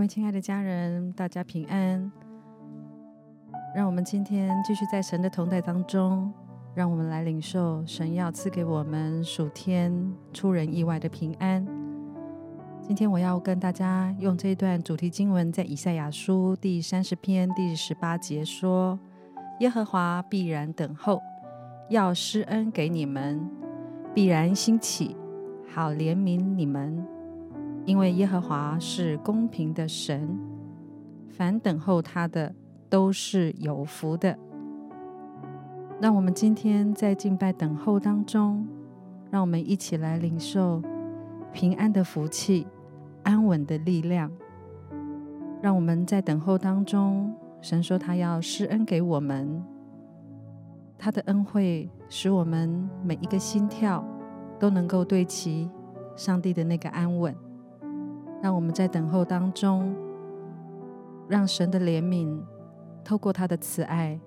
各位亲爱的家人，大家平安。让我们今天继续在神的同在当中，让我们来领受神要赐给我们属天出人意外的平安。今天我要跟大家用这一段主题经文，在以赛亚书第三十篇第十八节说：“耶和华必然等候，要施恩给你们，必然兴起，好怜悯你们。”因为耶和华是公平的神，凡等候他的都是有福的。让我们今天在敬拜等候当中，让我们一起来领受平安的福气、安稳的力量。让我们在等候当中，神说他要施恩给我们，他的恩惠使我们每一个心跳都能够对齐上帝的那个安稳。让我们在等候当中，让神的怜悯透过他的慈爱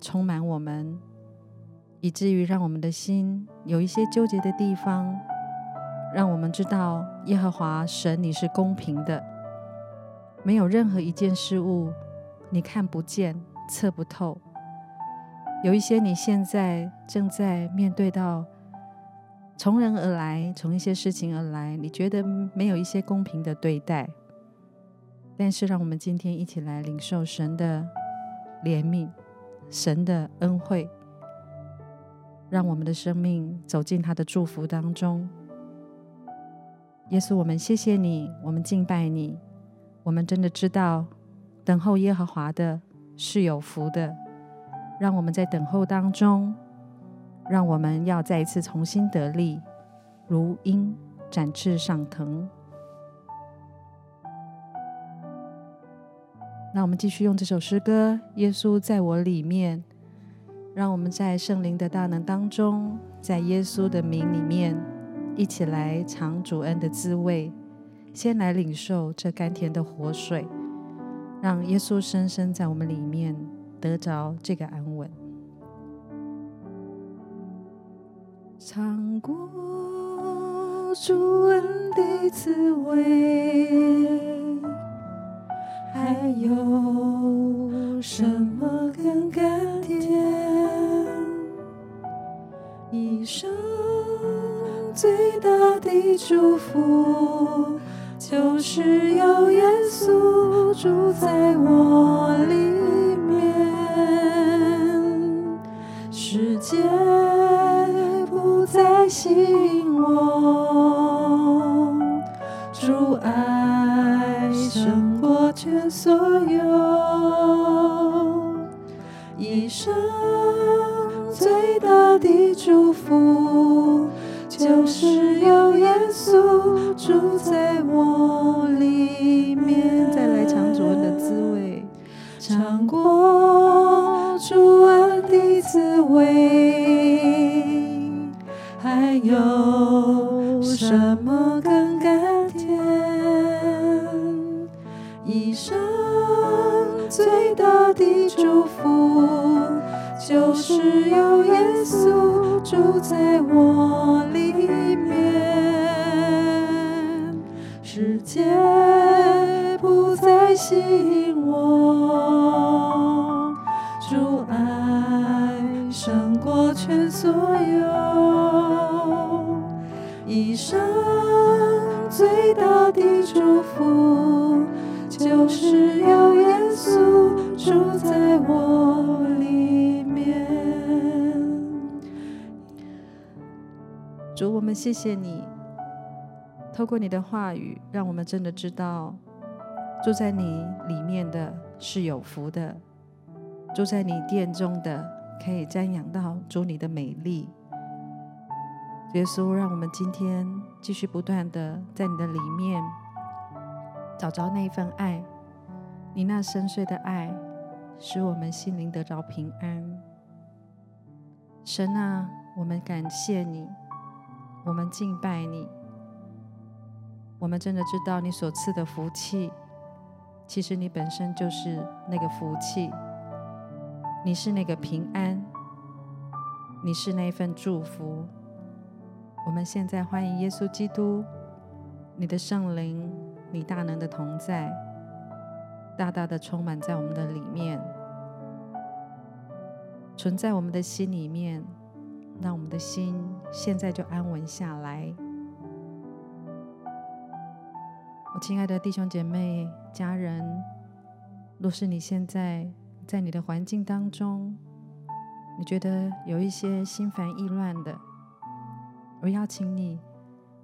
充满我们，以至于让我们的心有一些纠结的地方，让我们知道耶和华神你是公平的，没有任何一件事物你看不见、测不透。有一些你现在正在面对到。从人而来，从一些事情而来，你觉得没有一些公平的对待，但是让我们今天一起来领受神的怜悯、神的恩惠，让我们的生命走进他的祝福当中。耶稣，我们谢谢你，我们敬拜你，我们真的知道等候耶和华的是有福的。让我们在等候当中。让我们要再一次重新得力，如鹰展翅上腾。那我们继续用这首诗歌《耶稣在我里面》，让我们在圣灵的大能当中，在耶稣的名里面，一起来尝主恩的滋味。先来领受这甘甜的活水，让耶稣深深在我们里面得着这个安稳。尝过主恩的滋味，还有什么更甘甜？一生最大的祝福，就是有耶稣住在我里面，世界。吸引我，主爱胜过全所有，一生最大的祝福，就是有耶稣住在我里面。再来尝主恩的滋味，尝过主恩的滋味。有什么更甘甜？一生最大的祝福，就是有耶稣住在我里面，世界不再吸引我，主爱胜过全所有。一生最大的祝福，就是有耶稣住在我里面。主，我们谢谢你，透过你的话语，让我们真的知道，住在你里面的是有福的，住在你殿中的可以瞻仰到主你的美丽。耶稣，让我们今天继续不断的在你的里面找着那份爱，你那深邃的爱，使我们心灵得着平安。神啊，我们感谢你，我们敬拜你，我们真的知道你所赐的福气，其实你本身就是那个福气，你是那个平安，你是那份祝福。我们现在欢迎耶稣基督，你的圣灵，你大能的同在，大大的充满在我们的里面，存在我们的心里面，让我们的心现在就安稳下来。我亲爱的弟兄姐妹、家人，若是你现在在你的环境当中，你觉得有一些心烦意乱的，我邀请你，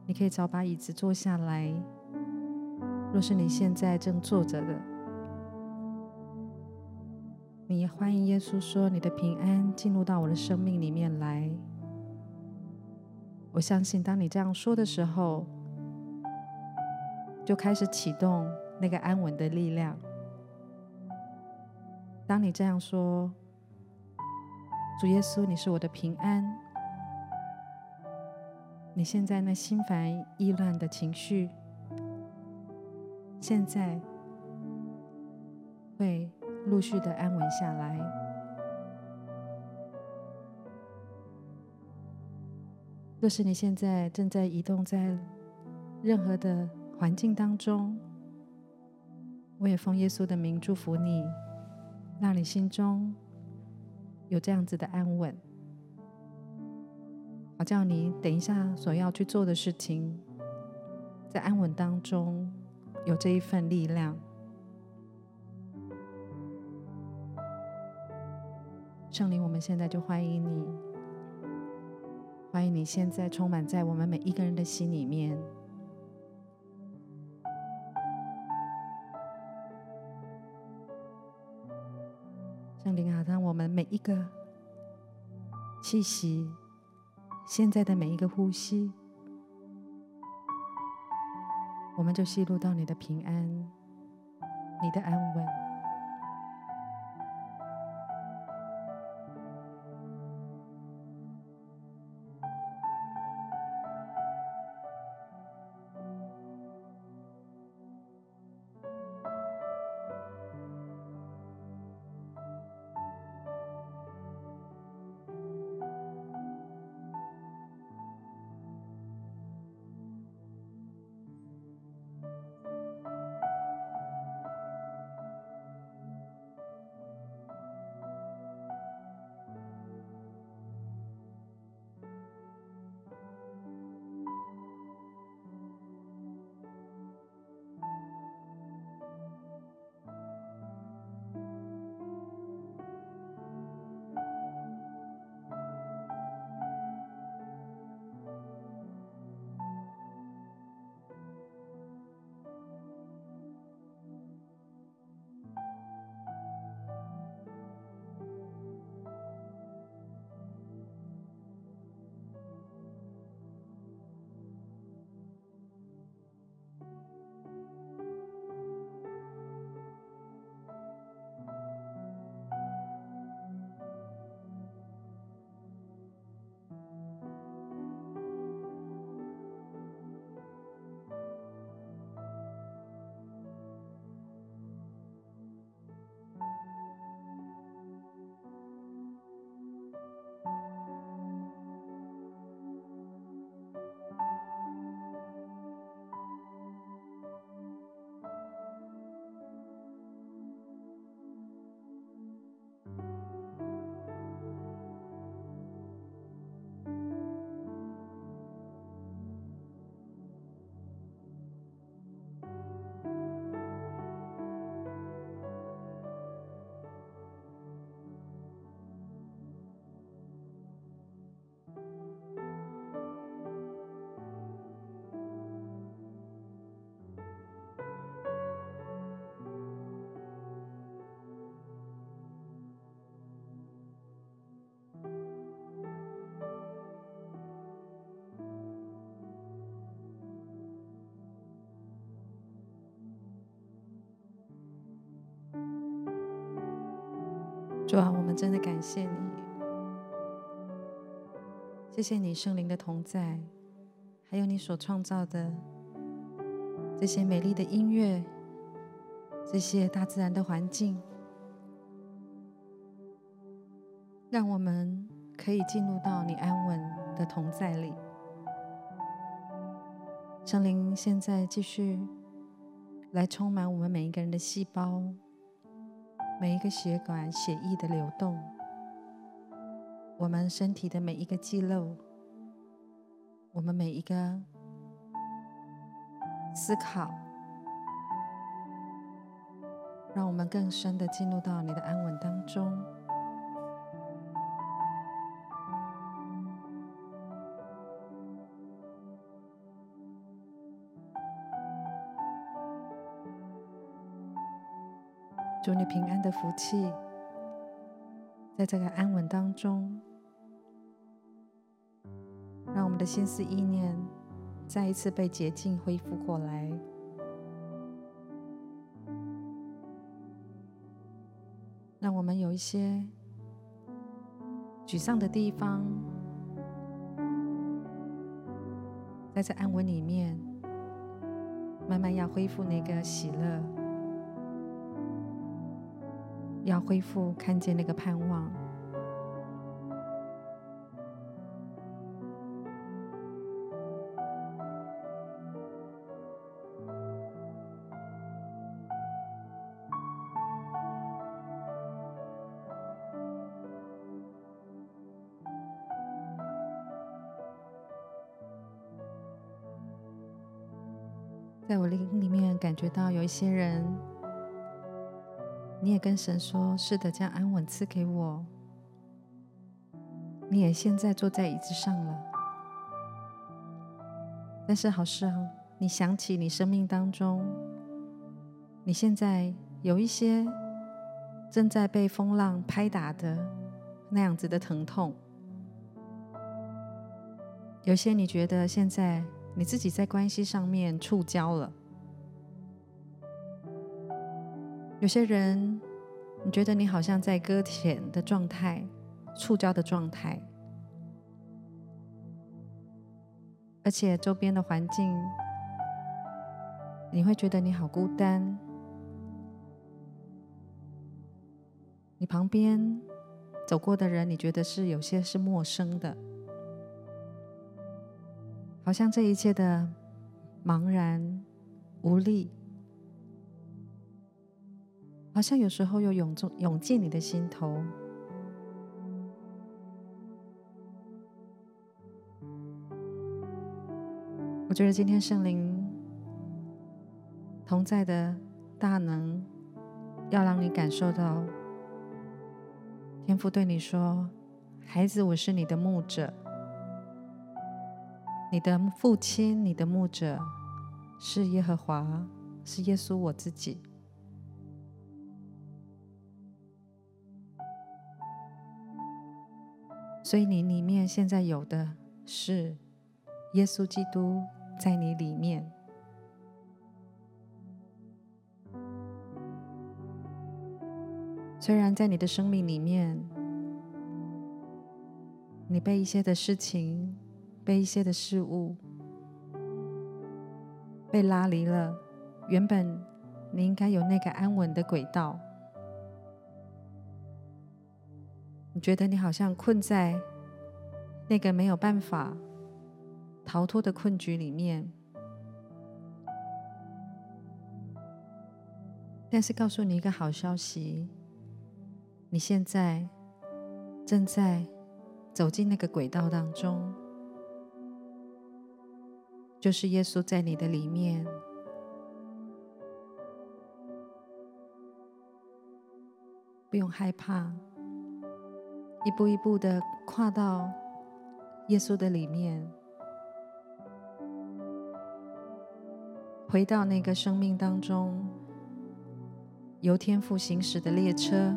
你可以找把椅子坐下来。若是你现在正坐着的，你也欢迎耶稣说：“你的平安进入到我的生命里面来。”我相信，当你这样说的时候，就开始启动那个安稳的力量。当你这样说：“主耶稣，你是我的平安。”你现在那心烦意乱的情绪，现在会陆续的安稳下来。若是你现在正在移动在任何的环境当中，我也奉耶稣的名祝福你，让你心中有这样子的安稳，好叫你等一下所要去做的事情，在安稳当中。有这一份力量，圣灵，我们现在就欢迎你，欢迎你现在充满在我们每一个人的心里面。圣灵啊，让我们每一个气息，现在的每一个呼吸。我们就吸入到你的平安，你的安稳。主啊，我们真的感谢你，谢谢你圣灵的同在，还有你所创造的这些美丽的音乐，这些大自然的环境，让我们可以进入到你安稳的同在里。圣灵现在继续来充满我们每一个人的细胞，每一个血管血液的流动，我们身体的每一个肌肉，我们每一个思考，让我们更深的进入到你的安稳当中。祝你平安的福气，在这个安稳当中，让我们的心思意念再一次被洁净恢复过来。让我们有一些沮丧的地方，在这安稳里面，慢慢要恢复那个喜乐。要恢复看见那个盼望，在我灵里面感觉到有一些人。你也跟神说：“是的，将安稳赐给我。”你也现在坐在椅子上了，但是好事啊，你想起你生命当中，你现在有一些正在被风浪拍打的那样子的疼痛，有些你觉得现在你自己在关系上面触礁了。有些人，你觉得你好像在搁浅的状态、触礁的状态，而且周边的环境，你会觉得你好孤单。你旁边走过的人，你觉得是有些是陌生的，好像这一切的茫然无力。好像有时候又涌进涌进你的心头，我觉得今天圣灵同在的大能，要让你感受到天父对你说：“孩子，我是你的牧者，你的父亲，你的牧者是耶和华，是耶稣我自己。”所以你里面现在有的是耶稣基督在你里面。虽然在你的生命里面，你被一些的事情、被一些的事物被拉离了，原本你应该有那个安稳的轨道。你觉得你好像困在那个没有办法逃脱的困局里面，但是告诉你一个好消息，你现在正在走进那个轨道当中，就是耶稣在你的里面，不用害怕。一步一步的跨到耶稣的里面，回到那个生命当中由天父行驶的列车，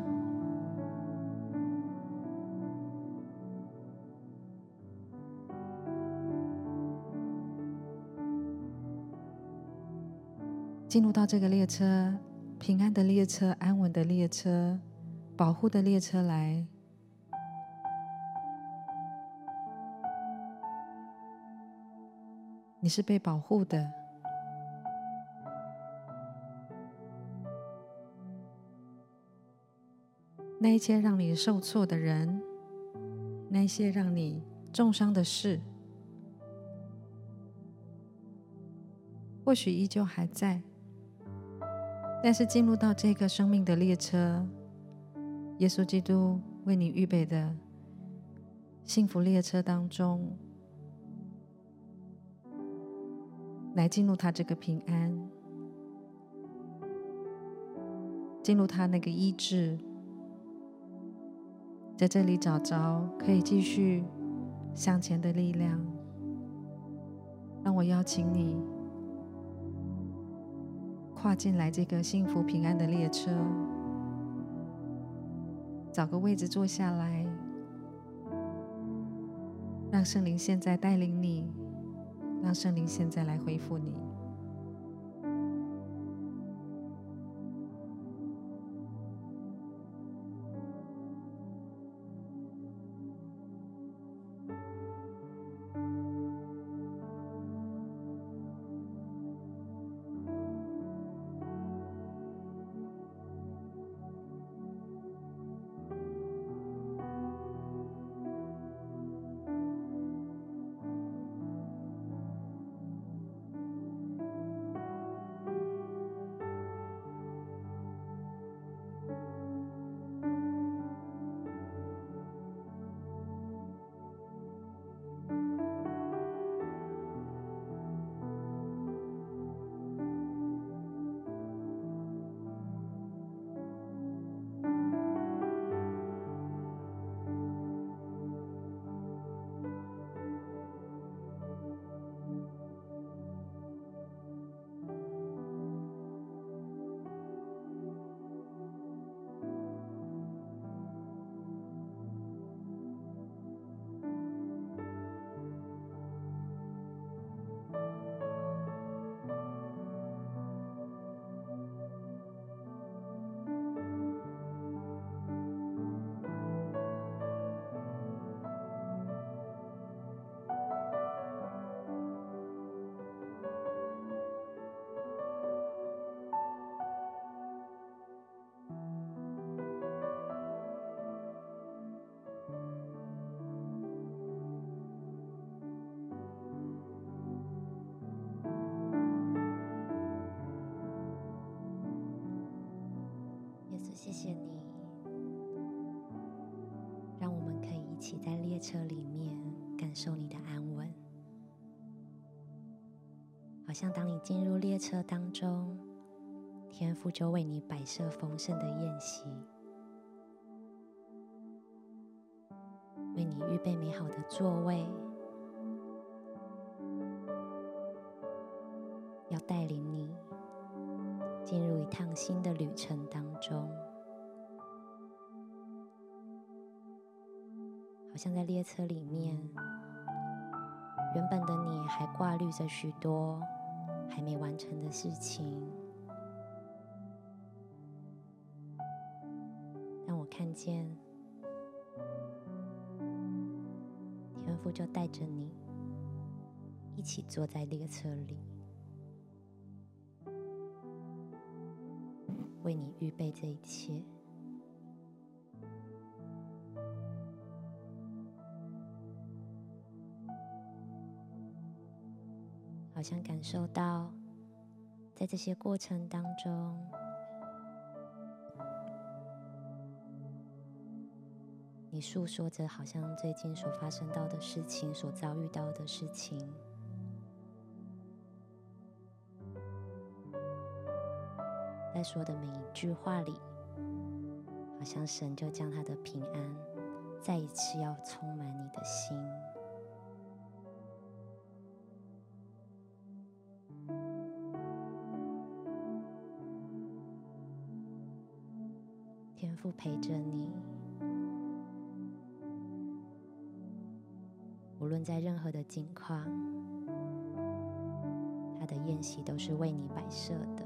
进入到这个列车，平安的列车，安稳的列车，保护的列车来。你是被保护的，那一些让你受挫的人，那一些让你重伤的事，或许依旧还在，但是进入到这个生命的列车，耶稣基督为你预备的幸福列车当中，来进入他这个平安，进入他那个医治，在这里找着可以继续向前的力量。让我邀请你跨进来这个幸福平安的列车，找个位置坐下来，让圣灵现在带领你，让圣灵现在来回复你。谢谢你，让我们可以一起在列车里面感受你的安稳，好像当你进入列车当中，天父就为你摆设丰盛的宴席，为你预备美好的座位，像在列车里面，原本的你还挂虑着许多还没完成的事情，让我看见天父就带着你一起坐在列车里，为你预备这一切。好像感受到，在这些过程当中，你诉说着好像最近所发生到的事情，所遭遇到的事情，在说的每一句话里，好像神就将他的平安再一次要充满你的心。父陪着你，无论在任何的境况，他的宴席都是为你摆设的。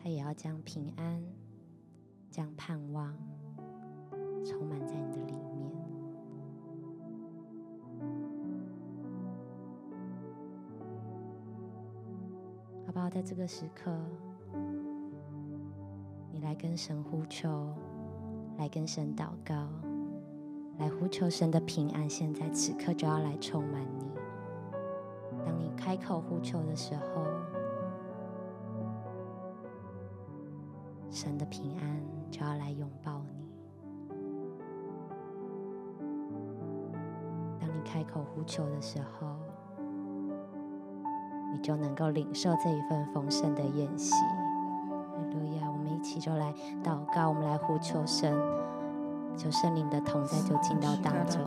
他也要将平安、将盼望这个时刻你来跟神呼求来跟神祷告来呼求神的平安。现在此刻就要来充满你。当你开口呼求的时候神的平安就要来拥抱你。当你开口呼求的时候就能够领受这一份丰盛的宴席。哈路亚。我们一起就来祷告，我们来呼求神，求圣灵的同在就进到当中。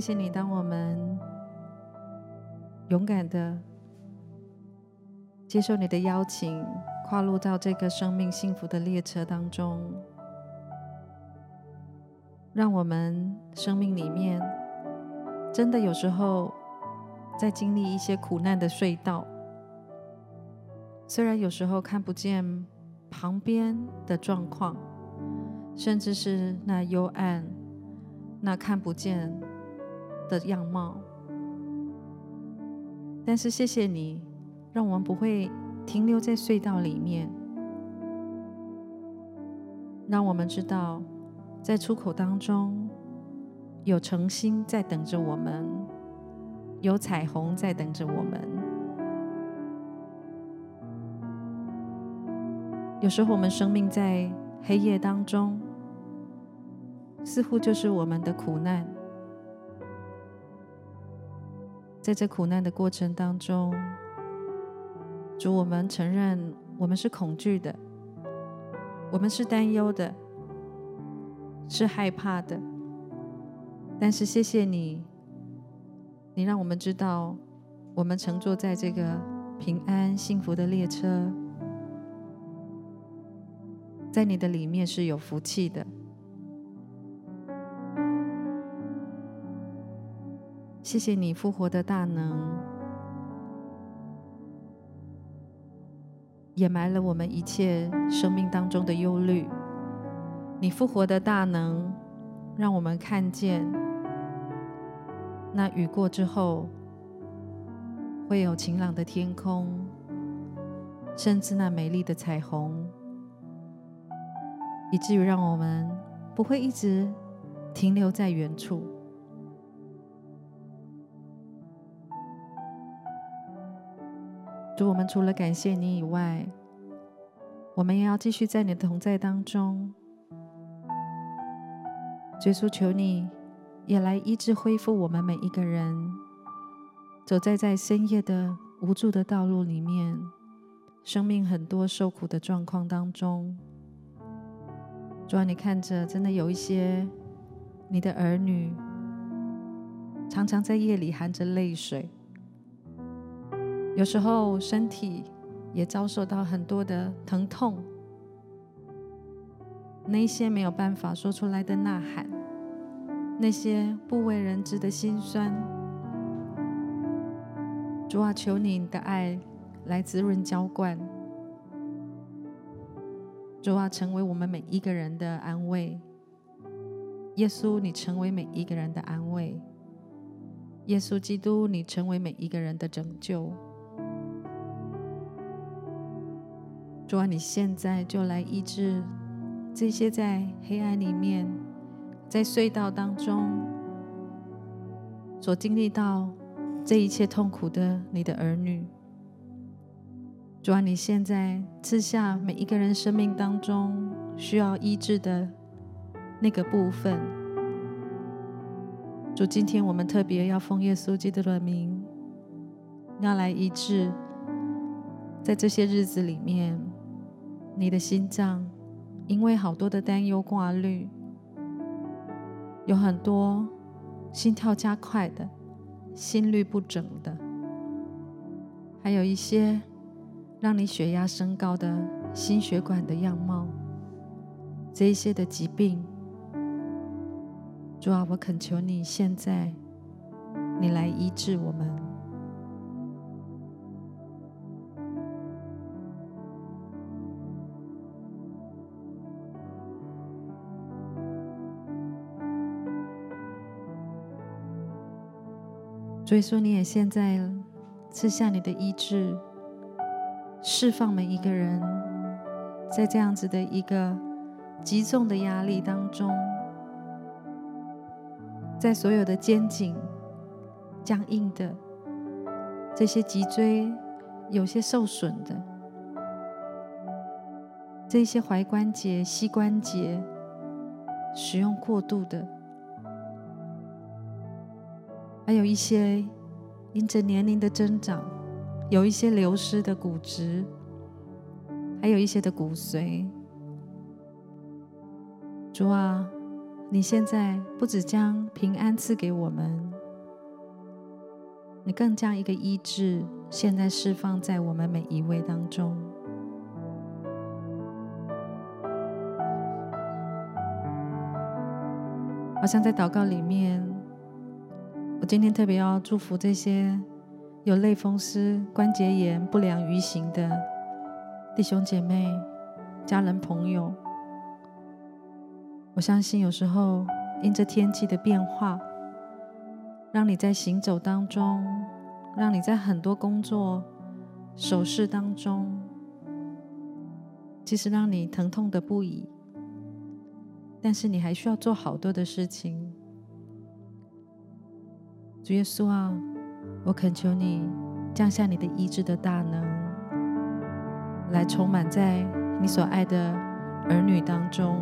谢谢你，当我们勇敢的接受你的邀请，跨入到这个生命幸福的列车当中，让我们生命里面真的有时候在经历一些苦难的隧道，虽然有时候看不见旁边的状况。甚至是那幽暗、那看不见的样貌，但是谢谢你，让我们不会停留在隧道里面，让我们知道，在出口当中有诚心在等着我们，有彩虹在等着我们。有时候我们生命在黑夜当中。似乎就是我们的苦难，在这苦难的过程当中，主，我们承认我们是恐惧的，我们是担忧的，是害怕的。但是谢谢你，你让我们知道，我们乘坐在这个平安幸福的列车，在你的里面是有福气的。谢谢你复活的大能，掩埋了我们一切生命当中的忧虑。你复活的大能，让我们看见那雨过之后会有晴朗的天空，甚至那美丽的彩虹，以至于让我们不会一直停留在原处。主，我们除了感谢你以外，我们也要继续在你的同在当中。耶稣，求你也来医治、恢复我们每一个人，走在在深夜的无助的道路里面，生命很多受苦的状况当中。主啊，你看着，真的有一些你的儿女，常常在夜里含着泪水。有时候身体也遭受到很多的疼痛，那些没有办法说出来的呐喊，那些不为人知的辛酸，主啊，求你的爱来滋润浇灌，主啊，成为我们每一个人的安慰。耶稣，你成为每一个人的安慰。耶稣基督，你成为每一个人的拯救。主啊，你现在就来医治这些在黑暗里面、在隧道当中所经历到这一切痛苦的你的儿女。主啊，你现在赐下每一个人生命当中需要医治的那个部分。主，今天我们特别要奉耶稣基督的名，要来医治在这些日子里面。你的心脏因为好多的担忧挂虑，有很多心跳加快的、心律不整的，还有一些让你血压升高的心血管的样貌，这一些的疾病，主啊，我恳求你现在，你来医治我们。所以说，你也现在赐下你的医治，释放每一个人，在这样子的一个极重的压力当中，在所有的肩颈僵硬的这些脊椎有些受损的，这些踝关节、膝关节使用过度的。还有一些因着年龄的增长，有一些流失的骨质，还有一些的骨髓。主啊，你现在不只将平安赐给我们，你更将一个医治现在释放在我们每一位当中。好像在祷告里面，我今天特别要祝福这些有类风湿、关节炎、不良于行的弟兄姐妹、家人、朋友。我相信有时候因着天气的变化，让你在行走当中，让你在很多工作、手势当中，其实让你疼痛的不已。但是你还需要做好多的事情，主耶稣啊，我恳求你降下你的医治的大能，来充满在你所爱的儿女当中。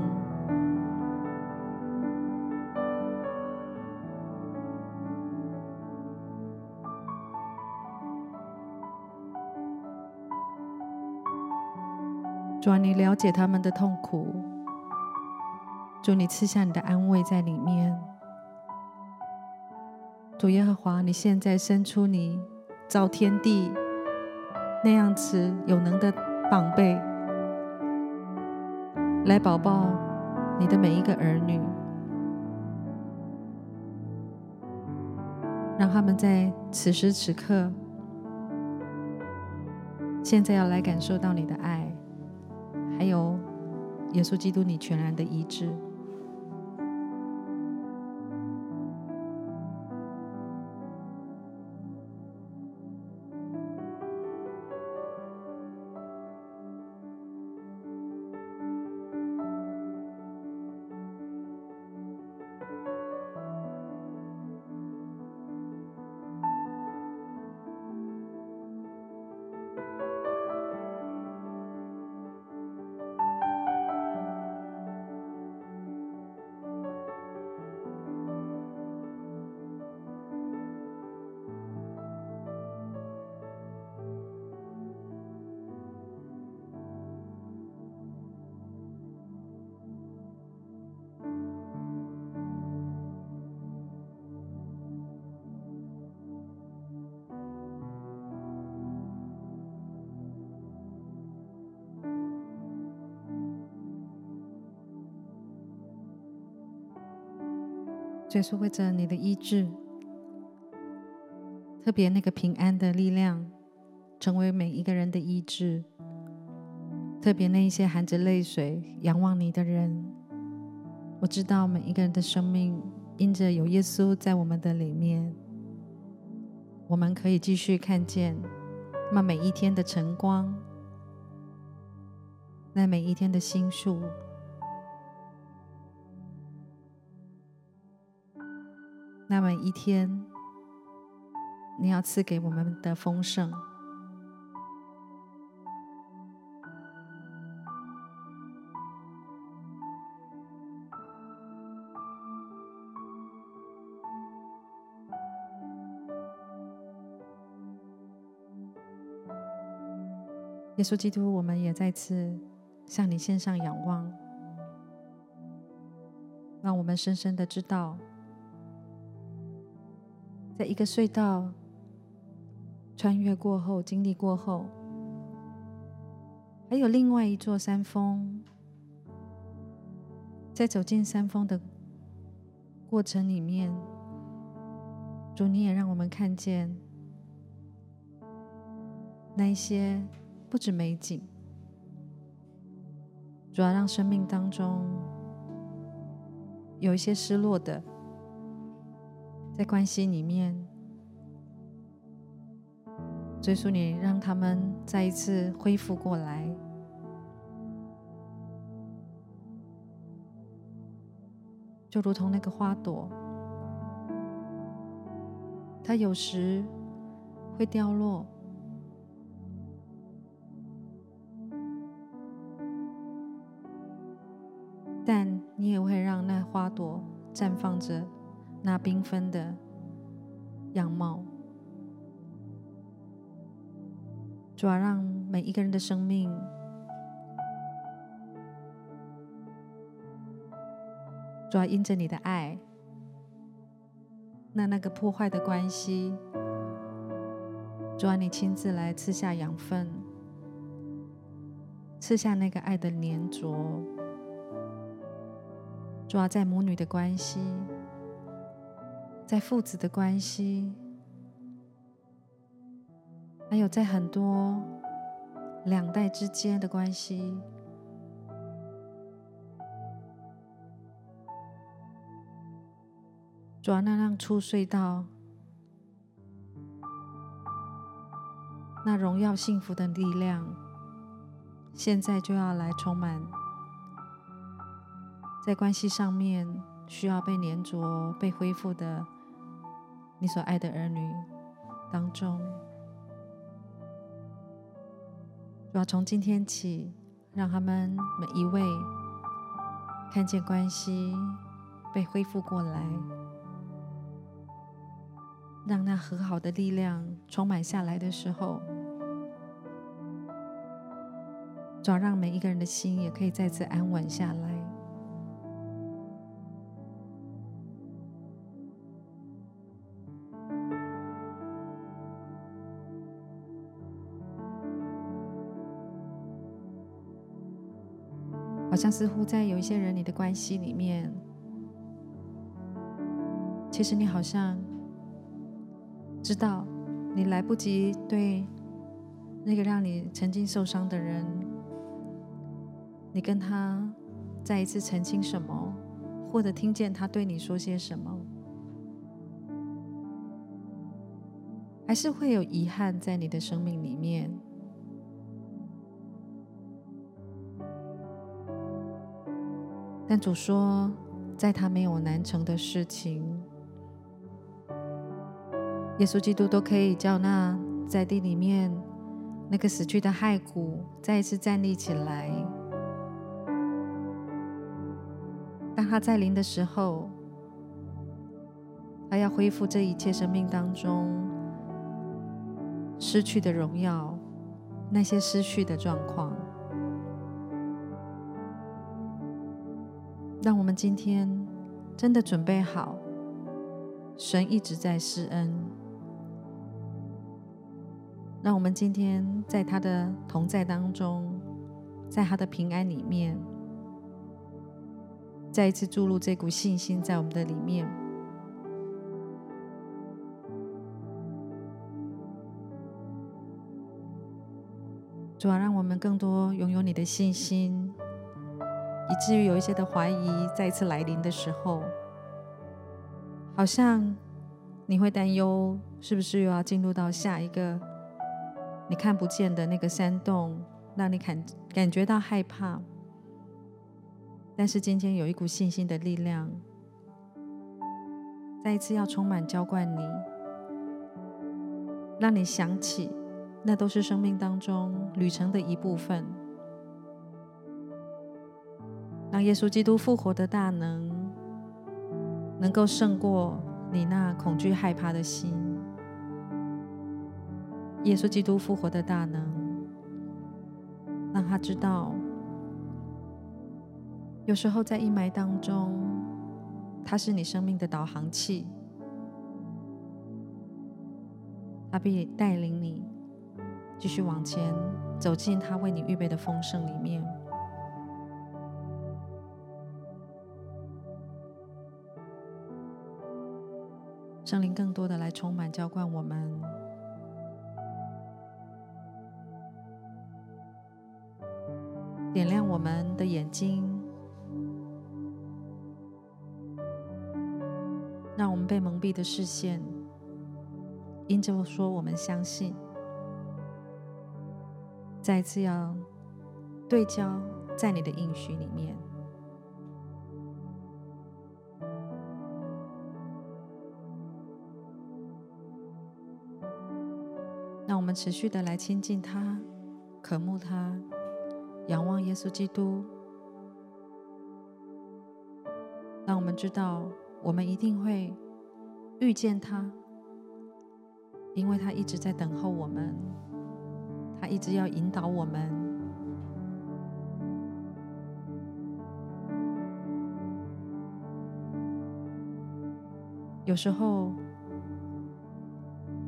主啊，你了解他们的痛苦。主，你赐下你的安慰在里面。主耶和华，你现在伸出你造天地那样子有能的膀臂，来保抱你的每一个儿女，让他们在此时此刻，现在要来感受到你的爱，还有耶稣基督你全然的医治。耶稣为着你的医治，特别那个平安的力量，成为每一个人的医治。特别那一些含着泪水仰望你的人，我知道每一个人的生命因着有耶稣在我们的里面，我们可以继续看见那每一天的晨光，那每一天的新树。那么一天，你要赐给我们的丰盛，耶稣基督，我们也再次向你献上仰望，让我们深深的知道。在一个隧道穿越过后，经历过后，还有另外一座山峰。在走进山峰的过程里面，主你也让我们看见那一些不止美景，主要让生命当中有一些失落的。在关系里面，追溯你，让他们再一次恢复过来，就如同那个花朵，它有时会掉落，但你也会让那花朵绽放着。那缤纷的样貌，主要让每一个人的生命主要因着你的爱，那那个破坏的关系，主要你亲自来赐下养分，赐下那个爱的粘着，主要在母女的关系，在父子的关系，还有在很多两代之间的关系。主要那让出隧道，那荣耀幸福的力量，现在就要来充满在关系上面需要被粘着、被恢复的你所爱的儿女当中。主要从今天起，让他们每一位看见关系被恢复过来。让那和好的力量充满下来的时候，主要让每一个人的心也可以再次安稳下来。像似乎在有一些人你的关系里面，其实你好像。知道你来不及对那个让你曾经受伤的人，你跟他再一次澄清什么，或者听见他对你说些什么，还是会有遗憾在你的生命里面。但主说，在他没有难成的事情。耶稣基督都可以叫那在地里面那个死去的骸骨再一次站立起来。当他在临的时候，他要恢复这一切生命当中失去的荣耀，那些失去的状况。让我们今天真的准备好，神一直在施恩。让我们今天在他的同在当中，在他的平安里面，再一次注入这股信心在我们的里面。主啊，让我们更多拥有你的信心，以至于有一些的怀疑再次来临的时候，好像你会担忧，是不是又要进入到下一个？你看不见的那个山洞，让你感感觉到害怕。但是今天有一股信心的力量，再一次要充满浇灌你，让你想起，那都是生命当中旅程的一部分。让耶稣基督复活的大能，能够胜过你那恐惧害怕的心。耶稣基督复活的大能，让他知道，有时候在阴霾当中，他是你生命的导航器，他必带领你继续往前走进他为你预备的丰盛里面。圣灵更多的来充满浇灌我们。点亮我们的眼睛，让我们被蒙蔽的视线，因着说我们相信，再一次要对焦在你的应许里面，们持续的来亲近他，渴慕他。仰望耶稣基督，让我们知道，我们一定会遇见他，因为他一直在等候我们，他一直要引导我们。有时候，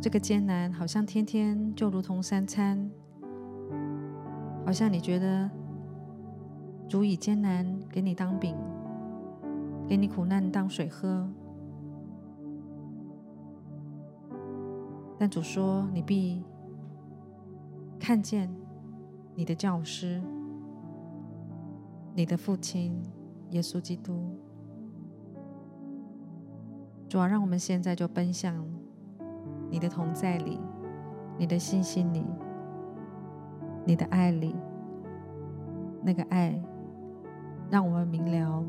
这个艰难好像天天就如同三餐，好像你觉得主以艰难给你当饼，给你苦难当水喝。但主说：“你必看见你的教师，你的父亲耶稣基督。”主啊，让我们现在就奔向你的同在里，你的信心里，你的爱里。那个爱，让我们明了，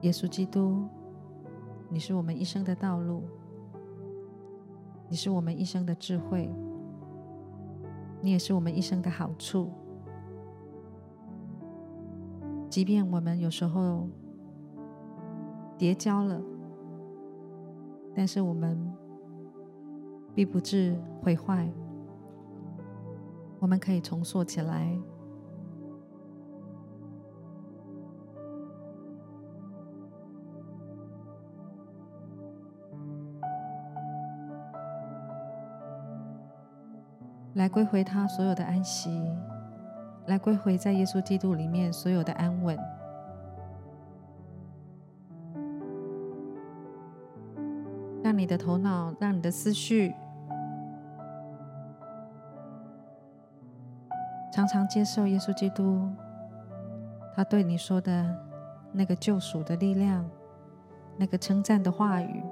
耶稣基督，你是我们一生的道路，你是我们一生的智慧，你也是我们一生的好处。即便我们有时候，跌跤了，但是我们必不致毁坏，我们可以重塑起来。来归回他所有的安息，来归回在耶稣基督里面所有的安稳。让你的头脑，让你的思绪，常常接受耶稣基督，他对你说的那个救赎的力量，那个称赞的话语，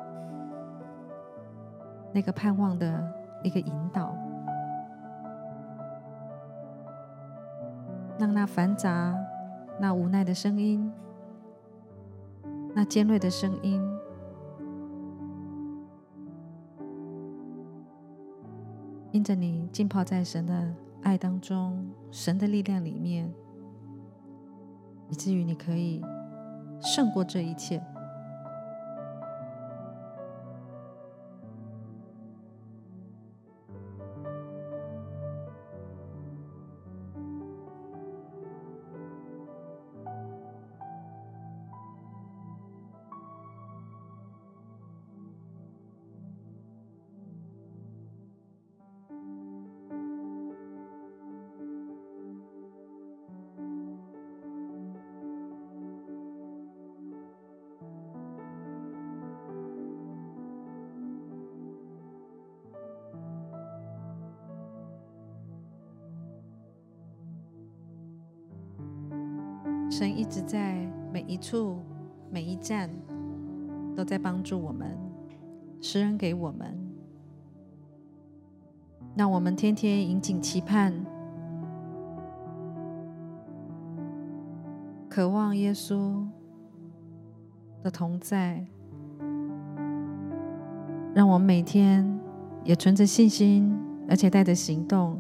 那个盼望的一个引导，让那繁杂、那无奈的声音，那尖锐的声音。因着你浸泡在神的爱当中，神的力量里面，以至于你可以胜过这一切。在帮助我们，施恩给我们，让我们天天引颈期盼，渴望耶稣的同在，让我们每天也存着信心，而且带着行动。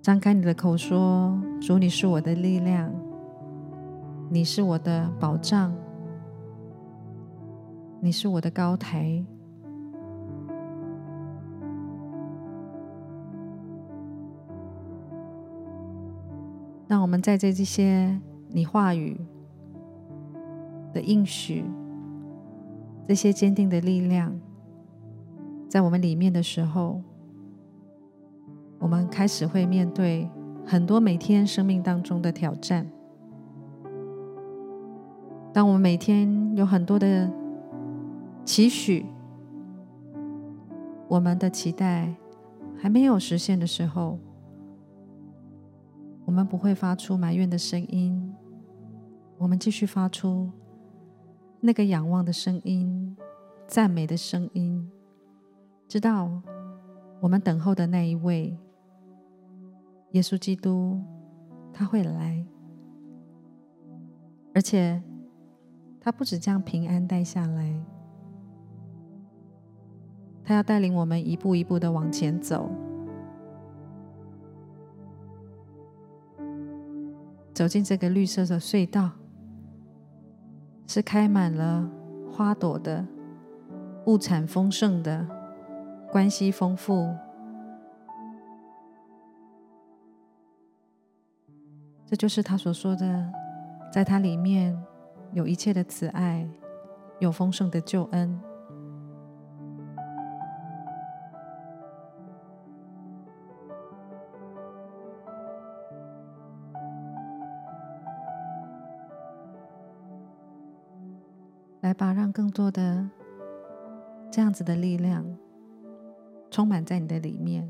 张开你的口说：“主，你是我的力量，你是我的保障，你是我的高台。”让我们在这这些你话语的应许，这些坚定的力量，在我们里面的时候。我们开始会面对很多每天生命当中的挑战。当我们每天有很多的期许，我们的期待还没有实现的时候，我们不会发出埋怨的声音，我们继续发出那个仰望的声音、赞美的声音，知道我们等候的那一位。耶稣基督，他会来，而且他不止将平安带下来，他要带领我们一步一步的往前走，走进这个绿色的隧道，是开满了花朵的，物产丰盛的，关系丰富。这就是他所说的，在他里面有一切的慈爱，有丰盛的救恩。来吧，让更多的这样子的力量充满在你的里面。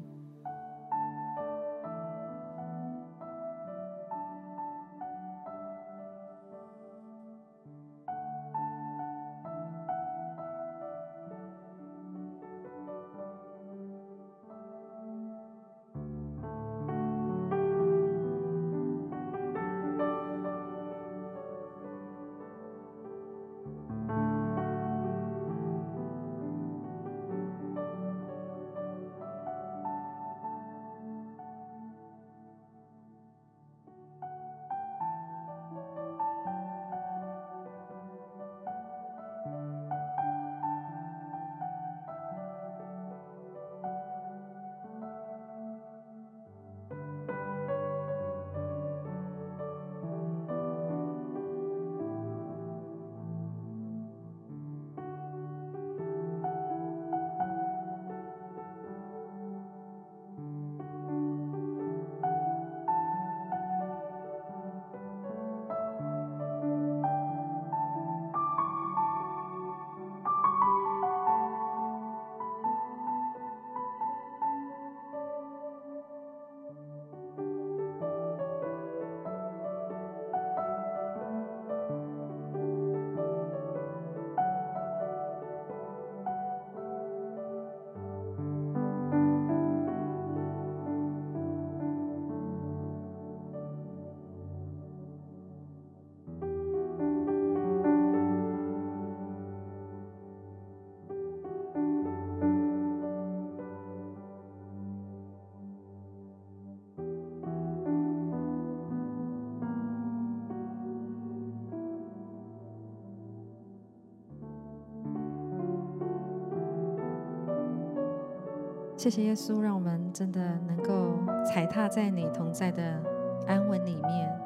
谢谢耶稣，让我们真的能够踩踏在你同在的安稳里面，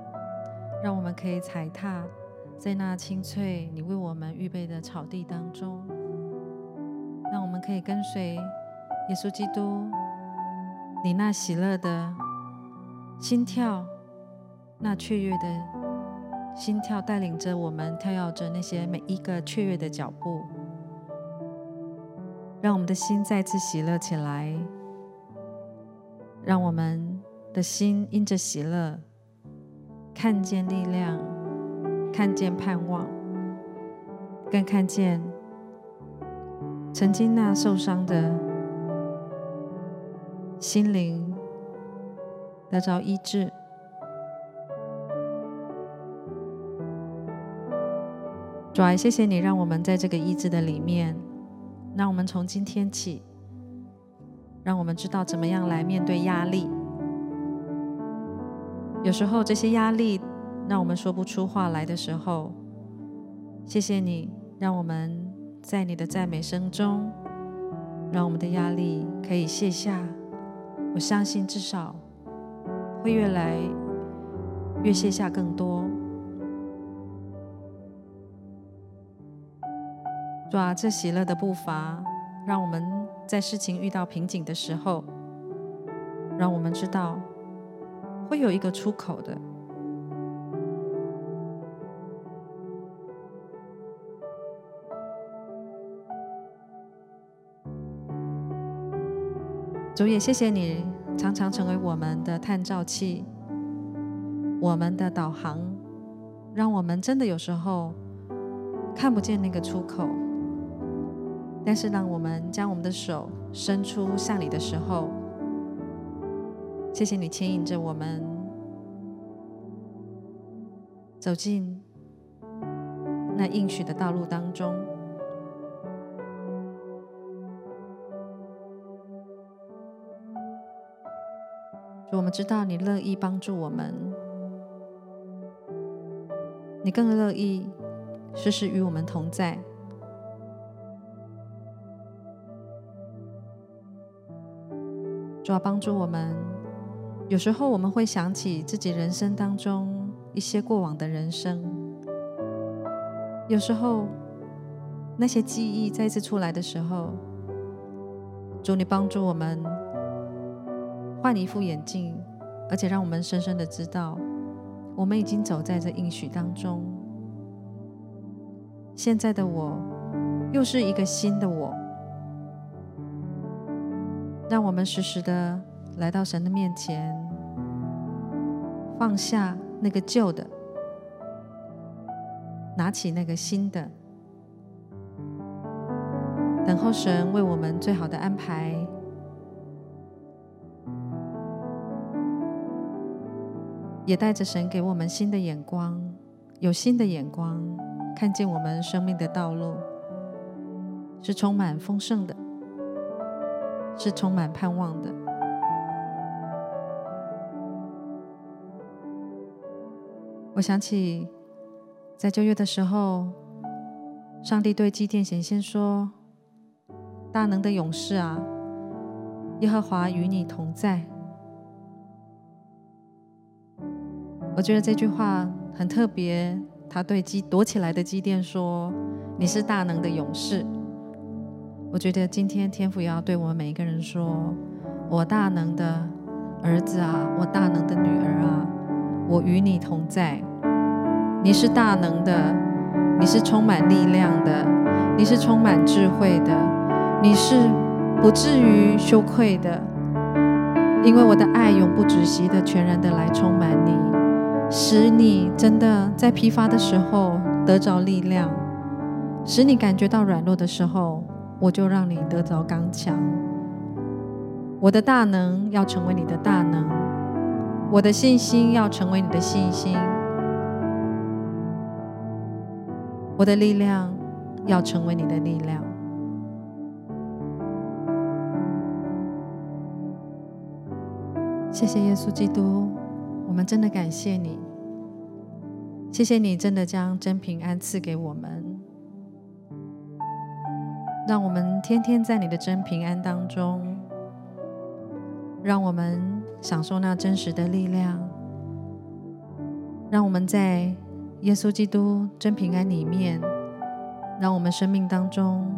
让我们可以踩踏在那青翠你为我们预备的草地当中，让我们可以跟随耶稣基督，你那喜乐的心跳，那雀跃的心跳，带领着我们跳跃着那些每一个雀跃的脚步。让我们的心再次喜乐起来，让我们的心因着喜乐，看见力量，看见盼望，更看见曾经那受伤的心灵得着医治。主啊，谢谢你让我们在这个医治的里面。让我们从今天起，让我们知道怎么样来面对压力。有时候这些压力让我们说不出话来的时候，谢谢你，让我们在你的赞美声中，让我们的压力可以卸下。我相信至少会越来越卸下更多。主啊，这喜乐的步伐，让我们在事情遇到瓶颈的时候，让我们知道会有一个出口的。主也谢谢你，常常成为我们的探照器，我们的导航，让我们真的有时候看不见那个出口。但是，当我们将我们的手伸出向你的时候，谢谢你牵引着我们走进那应许的道路当中。我们知道你乐意帮助我们，你更乐意时时与我们同在。主要帮助我们。有时候我们会想起自己人生当中一些过往的人生，有时候那些记忆再次出来的时候，主你帮助我们换一副眼镜，而且让我们深深的知道，我们已经走在这应许当中。现在的我又是一个新的我，让我们时时的来到神的面前，放下那个旧的，拿起那个新的，等候神为我们最好的安排，也带着神给我们新的眼光，有新的眼光。看见我们生命的道路是充满丰盛的，是充满盼望的。我想起在旧约的时候，上帝对基甸显现说：“大能的勇士啊，耶和华与你同在。”我觉得这句话很特别。他对基躲起来的基甸说：“你是大能的勇士。”我觉得今天天父也要对我们每一个人说：“我大能的儿子啊，我大能的女儿啊，我与你同在。你是大能的，你是充满力量的，你是充满智慧的，你是不至于羞愧的，因为我的爱永不止息的，全然的来充满你。”使你真的在疲乏的时候得着力量，使你感觉到软弱的时候，我就让你得着刚强。我的大能要成为你的大能，我的信心要成为你的信心，我的力量要成为你的力量。谢谢耶稣基督。我们真的感谢你，谢谢你真的将真平安赐给我们，让我们天天在你的真平安当中，让我们享受那真实的力量，让我们在耶稣基督真平安里面，让我们生命当中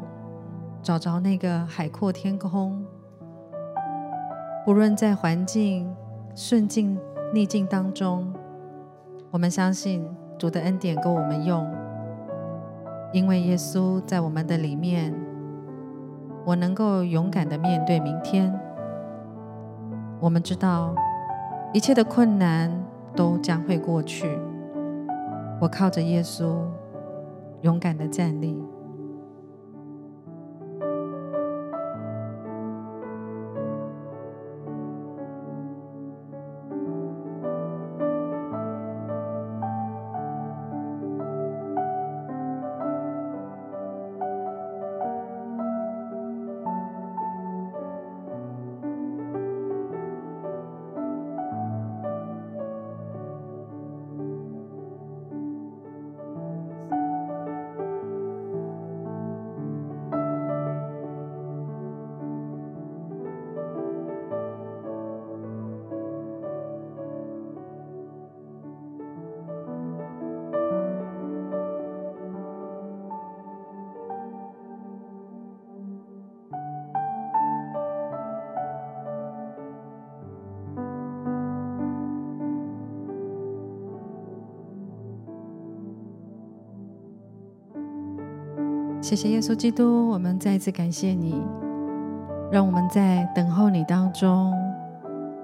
找着那个海阔天空，不论在环境顺境。逆境当中，我们相信主的恩典够我们用，因为耶稣在我们的里面，我能够勇敢的面对明天。我们知道一切的困难都将会过去，我靠着耶稣勇敢的站立。谢谢耶稣基督，我们再一次感谢你，让我们在等候你当中，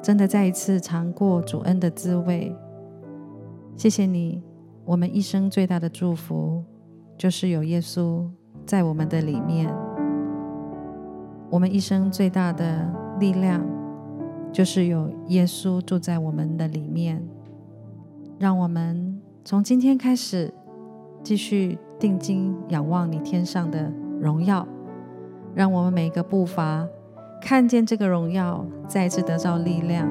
真的再一次尝过主恩的滋味。谢谢你，我们一生最大的祝福就是有耶稣在我们的里面。我们一生最大的力量就是有耶稣住在我们的里面。让我们从今天开始继续。定睛仰望你天上的荣耀，让我们每个步伐看见这个荣耀，再次得到力量；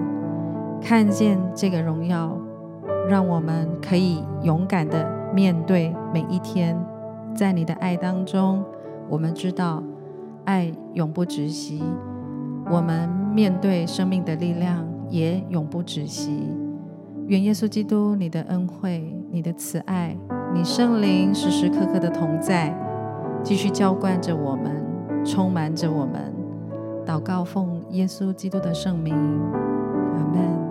看见这个荣耀，让我们可以勇敢的面对每一天。在你的爱当中，我们知道爱永不止息，我们面对生命的力量也永不止息。愿耶稣基督你的恩惠、你的慈爱。你圣灵时时刻刻的同在，继续浇灌着我们，充满着我们。祷告奉耶稣基督的圣名，阿门。